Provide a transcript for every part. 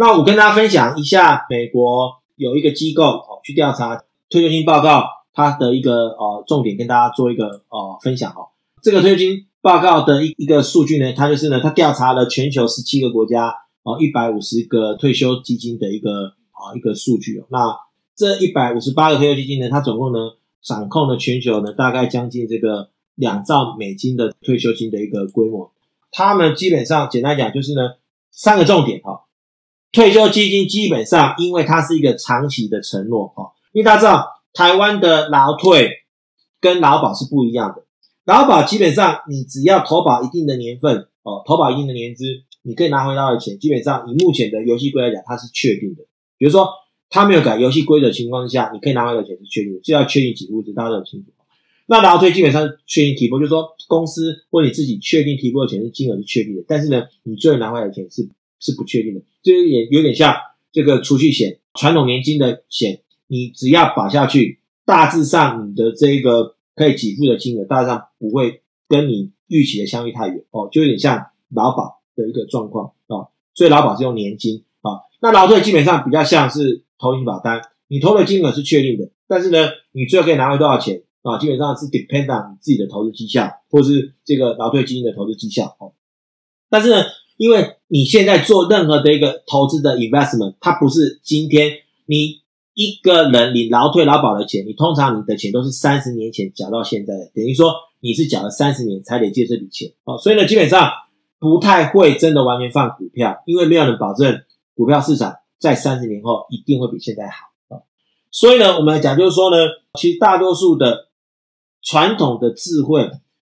那我跟大家分享一下，美国有一个机构哦去调查退休金报告，它的一个呃重点跟大家做一个呃分享哦。这个退休金报告的一一个数据呢，它就是呢，它调查了全球十七个国家哦一百五十个退休基金的一个啊一个数据哦。那这一百五十八个退休基金呢，它总共呢掌控了全球呢大概将近这个两兆美金的退休金的一个规模。他们基本上简单讲就是呢三个重点哈。退休基金基本上因为它是一个长期的承诺哈，因为大家知道台湾的劳退跟劳保是不一样的。劳保基本上，你只要投保一定的年份哦，投保一定的年资，你可以拿回到的钱，基本上以目前的游戏规则来讲，它是确定的。比如说，它没有改游戏规则情况下，你可以拿回来的钱是确定的，就要确定给付制，大家都很清楚。那劳退基本上确定提拨，就是说公司或你自己确定提拨的钱是金额是确定的，但是呢，你最后拿回来的钱是是不确定的，就是也有点像这个储蓄险、传统年金的险，你只要保下去，大致上你的这个。可以给付的金额大致上不会跟你预期的相距太远哦，就有点像劳保的一个状况啊，所以劳保是用年金啊，那劳退基本上比较像是投型保单，你投的金额是确定的，但是呢，你最后可以拿回多少钱啊？基本上是 depend on 你自己的投资绩效，或是这个劳退基金的投资绩效哦。但是呢，因为你现在做任何的一个投资的 investment，它不是今天你。一个人领劳退劳保的钱，你通常你的钱都是三十年前缴到现在的，等于说你是缴了三十年才得借这笔钱哦，所以呢，基本上不太会真的完全放股票，因为没有人保证股票市场在三十年后一定会比现在好啊。所以呢，我们来讲就是说呢，其实大多数的传统的智慧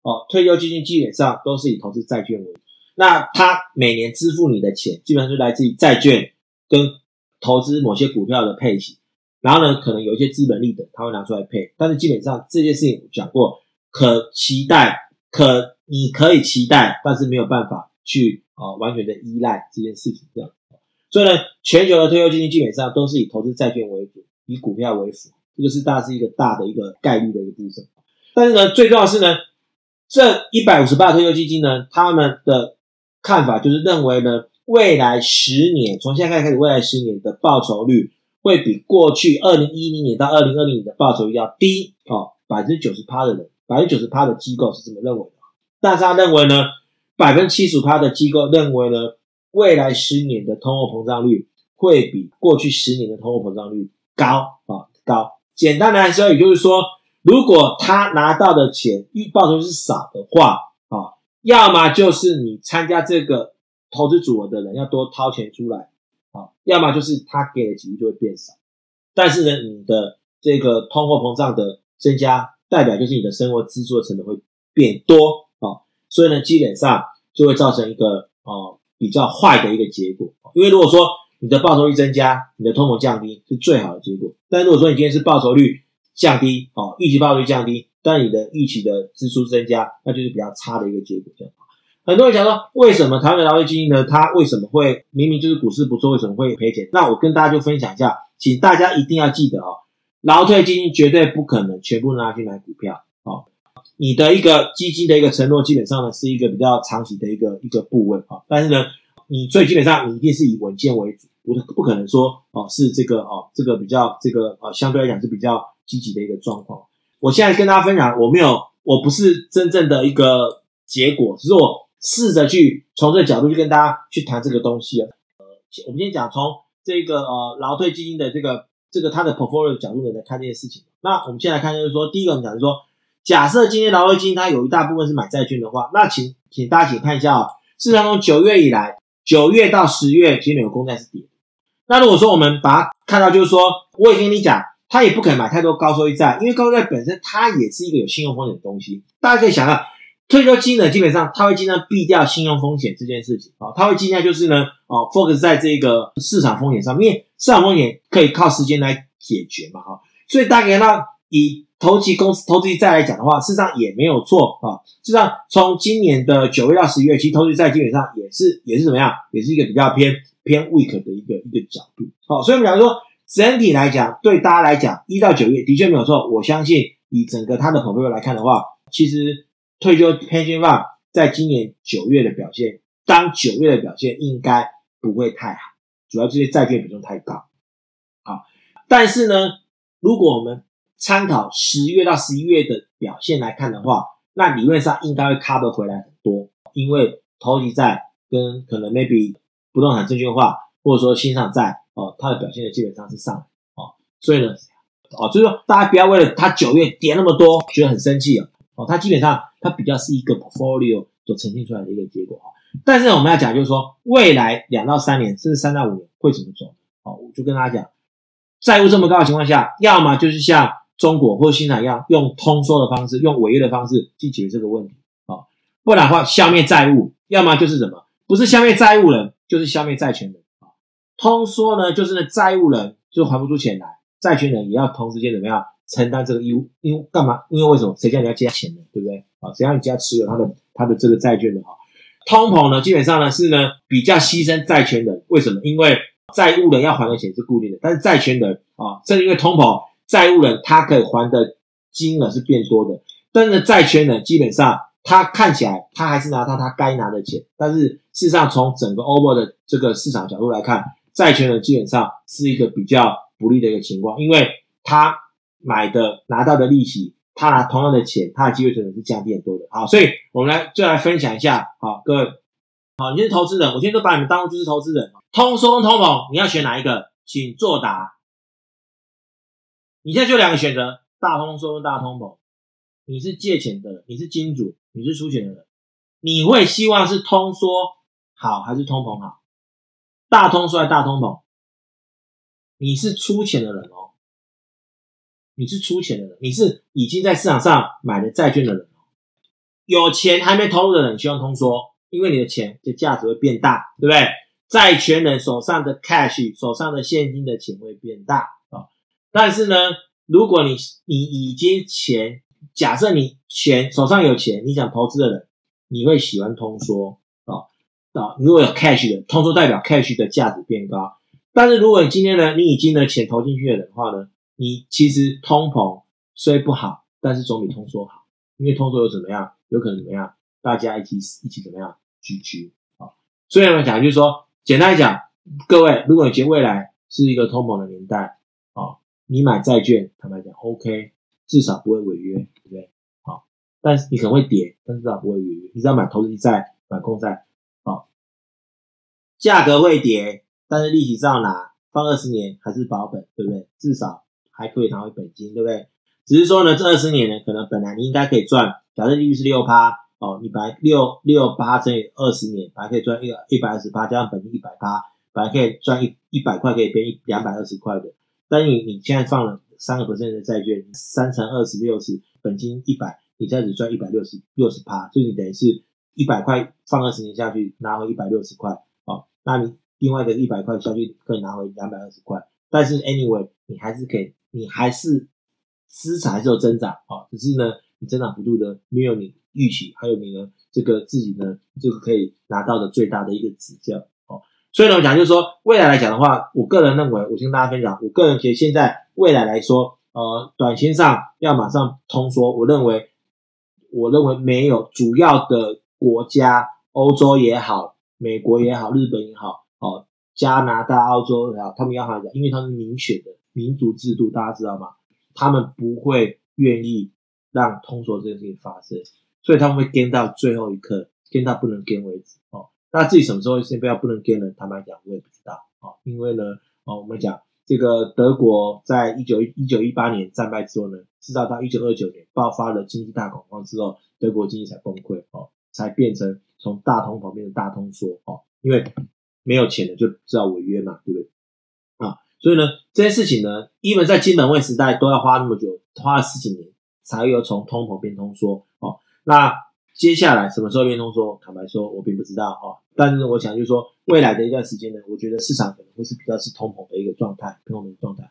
哦，退休基金基本上都是以投资债券为主，那他每年支付你的钱，基本上就来自于债券跟投资某些股票的配息。然后呢，可能有一些资本利得，他会拿出来配，但是基本上这件事情讲过，可期待，可你可以期待，但是没有办法去啊、完全的依赖这件事情这样。所以呢，全球的退休基金基本上都是以投资债券为主，以股票为辅，这个是大是一个大的一个概率的一个部分。但是呢，最重要是呢，这一百五十八退休基金呢，他们的看法就是认为呢，未来十年，从现在开始，未来十年的报酬率。会比过去二零一零年到二零二零年的报酬率要低哦，百分之九十趴的人，百分之九十趴的机构是这么认为的。但是他认为呢，百分之七十趴的机构认为呢，未来十年的通货膨胀率会比过去十年的通货膨胀率高啊高。简单来说，也就是说，如果他拿到的钱预报酬是少的话，要么就是你参加这个投资组合的人要多掏钱出来。啊，要么就是他给的几率就会变少，但是呢，你的这个通货膨胀的增加，代表就是你的生活支出的成本会变多啊，所以呢，基本上就会造成一个啊比较坏的一个结果。因为如果说你的报酬率增加，你的通膨降低是最好的结果，但如果说你今天是报酬率降低，哦，预期报酬率降低，但你的预期的支出增加，那就是比较差的一个结果，这样。很多人想说，为什么台湾的劳退基金呢？它为什么会明明就是股市不错，为什么会赔钱？那我跟大家就分享一下，请大家一定要记得哦，劳退基金绝对不可能全部拿去买股票哦。你的一个基金的一个承诺，基本上呢是一个比较长期的一个一个部位啊。但是呢，你最基本上你一定是以稳健为主，不不可能说哦是这个哦这个比较这个呃相对来讲是比较积极的一个状况。我现在跟大家分享，我没有，我不是真正的一个结果，只是我。试着去从这个角度去跟大家去谈这个东西啊。呃，我们先讲从这个呃劳退基金的这个这个它的 portfolio 的角度来看这件事情。那我们先来看就是说，第一个我们讲就是说，假设今天劳退基金它有一大部分是买债券的话，那请请大家请看一下啊，市场从九月以来，九月到十月，其实美国公债是跌。那如果说我们把它看到就是说，我也跟你讲，他也不可能买太多高收益债，因为高收益债本身它也是一个有信用风险的东西。大家可以想到。退休金呢，基本上他会尽量避掉信用风险这件事情啊，他会尽量就是呢，哦，focus 在这个市场风险上面，市场风险可以靠时间来解决嘛，哈，所以大概呢，以投机公司投资债来讲的话，事实上也没有错啊。事实上，从今年的九月到十一月，其实投资债基本上也是也是怎么样，也是一个比较偏偏 weak 的一个一个角度。好，所以我们讲说，整体来讲，对大家来讲，一到九月的确没有错。我相信以整个它的 portfolio 来看的话，其实。退休 pension fund 在今年九月的表现，当九月的表现应该不会太好主要这些债券比重太高。好，但是呢，如果我们参考十月到十一月的表现来看的话，那理论上应该会 cover 回来很多，因为投机债跟可能 maybe 不动产证券化或者说新上债哦，它的表现的基本上是上来哦，所以呢，哦，就是说大家不要为了它九月跌那么多觉得很生气哦，哦，它基本上它比较是一个 portfolio 所呈现出来的一个结果啊。但是呢我们要讲就是说，未来两到三年甚至三到五年会怎么走？哦，我就跟大家讲，债务这么高的情况下，要么就是像。中国或者新产一样，用通缩的方式，用违约的方式去解决这个问题啊，不然的话消灭债务，要么就是什么，不是消灭债务人，就是消灭债权人。通缩呢，就是呢债务人就还不出钱来，债权人也要同时间怎么样承担这个义务？因为干嘛？因为为什么？谁叫你要借钱呢？对不对？啊，谁让你家持有他的他的这个债券的哈？通膨呢，基本上呢是呢比较牺牲债权人，为什么？因为债务人要还的钱是固定的，但是债权人啊，正因为通膨。债务人他可以还的金额是变多的，但是债权人基本上他看起来他还是拿到他该拿的钱，但是事实上从整个 over 的这个市场角度来看，债权人基本上是一个比较不利的一个情况，因为他买的拿到的利息，他拿同样的钱，他的机会成本是降低很多的。好，所以我们来就来分享一下，好，各位，好，你是投资人，我今天都把你们当做就是投资人，通缩跟通膨，你要选哪一个？请作答。你现在就两个选择：大通缩跟大通膨。你是借钱的人，你是金主，你是出钱的人，你会希望是通缩好还是通膨好？大通缩还大通膨？你是出钱的人哦，你是出钱的人，你是已经在市场上买了债券的人。有钱还没投入的人，希望通缩，因为你的钱的价值会变大，对不对？债权人手上的 cash，手上的现金的钱会变大啊。但是呢，如果你你已经钱，假设你钱手上有钱，你想投资的人，你会喜欢通缩啊！如果有 cash 的，通缩代表 cash 的价值变高。但是如果你今天呢，你已经呢钱投进去的人的话呢，你其实通膨虽不好，但是总比通缩好，因为通缩又怎么样？有可能怎么样？大家一起一起怎么样？GG 啊！所以我们讲就是说，简单讲，各位，如果你觉得未来是一个通膨的年代啊。你买债券，坦白讲，OK，至少不会违约，对不对？好，但是你可能会跌，但至少不会违约。你只要买投资债、买公债，价格会跌，但是利息照拿，放二十年还是保本，对不对？至少还可以拿回本金，对不对？只是说呢，这二十年呢，可能本来你应该可以赚，假设利率是六趴，哦，你本来六六八乘以二十年，本来可以赚一一百二十八，加上本金一百八，本来可以赚一一百块，可以变一两百二十块的。但你你现在放了三个 percent 的债券，三乘二十六十，本金一百，你再只赚一百六十六十趴，所以你等于是一百块放二十年下去，拿回一百六十块，那你另外的一百块下去可以拿回两百二十块，但是 anyway 你还是可以，你还是资产还是有增长，哦，只是呢你增长幅度呢没有你预期，还有你呢这个自己呢这个可以拿到的最大的一个指标。哦所以呢，我讲就是说，未来来讲的话，我个人认为，我跟大家分享，我个人觉得现在未来来说，呃，短线上要马上通缩，我认为，我认为没有主要的国家，欧洲也好，美国也好，日本也好，哦，加拿大、澳洲也好，他们要好讲，因为他们民选的民主制度，大家知道吗？他们不会愿意让通缩这件事情发生，所以他们会跟到最后一刻，跟到不能跟为止，哦。那自己什么时候先不要不能跟呢？坦白讲，我也不知道哦。因为呢，哦，我们讲这个德国在一九一九一八年战败之后呢，直到到一九二九年爆发了经济大恐慌之后，德国经济才崩溃哦，才变成从大通膨变成大通缩哦。因为没有钱了，就知道违约嘛，对不对？啊，所以呢，这件事情呢，因为在金本位时代都要花那么久，花了十几年才有从通膨变通缩哦。那接下来什么时候变通缩？坦白说，我并不知道哈。但是我想就是说，未来的一段时间呢，我觉得市场可能会是比较是通膨的一个状态，通膨的状态。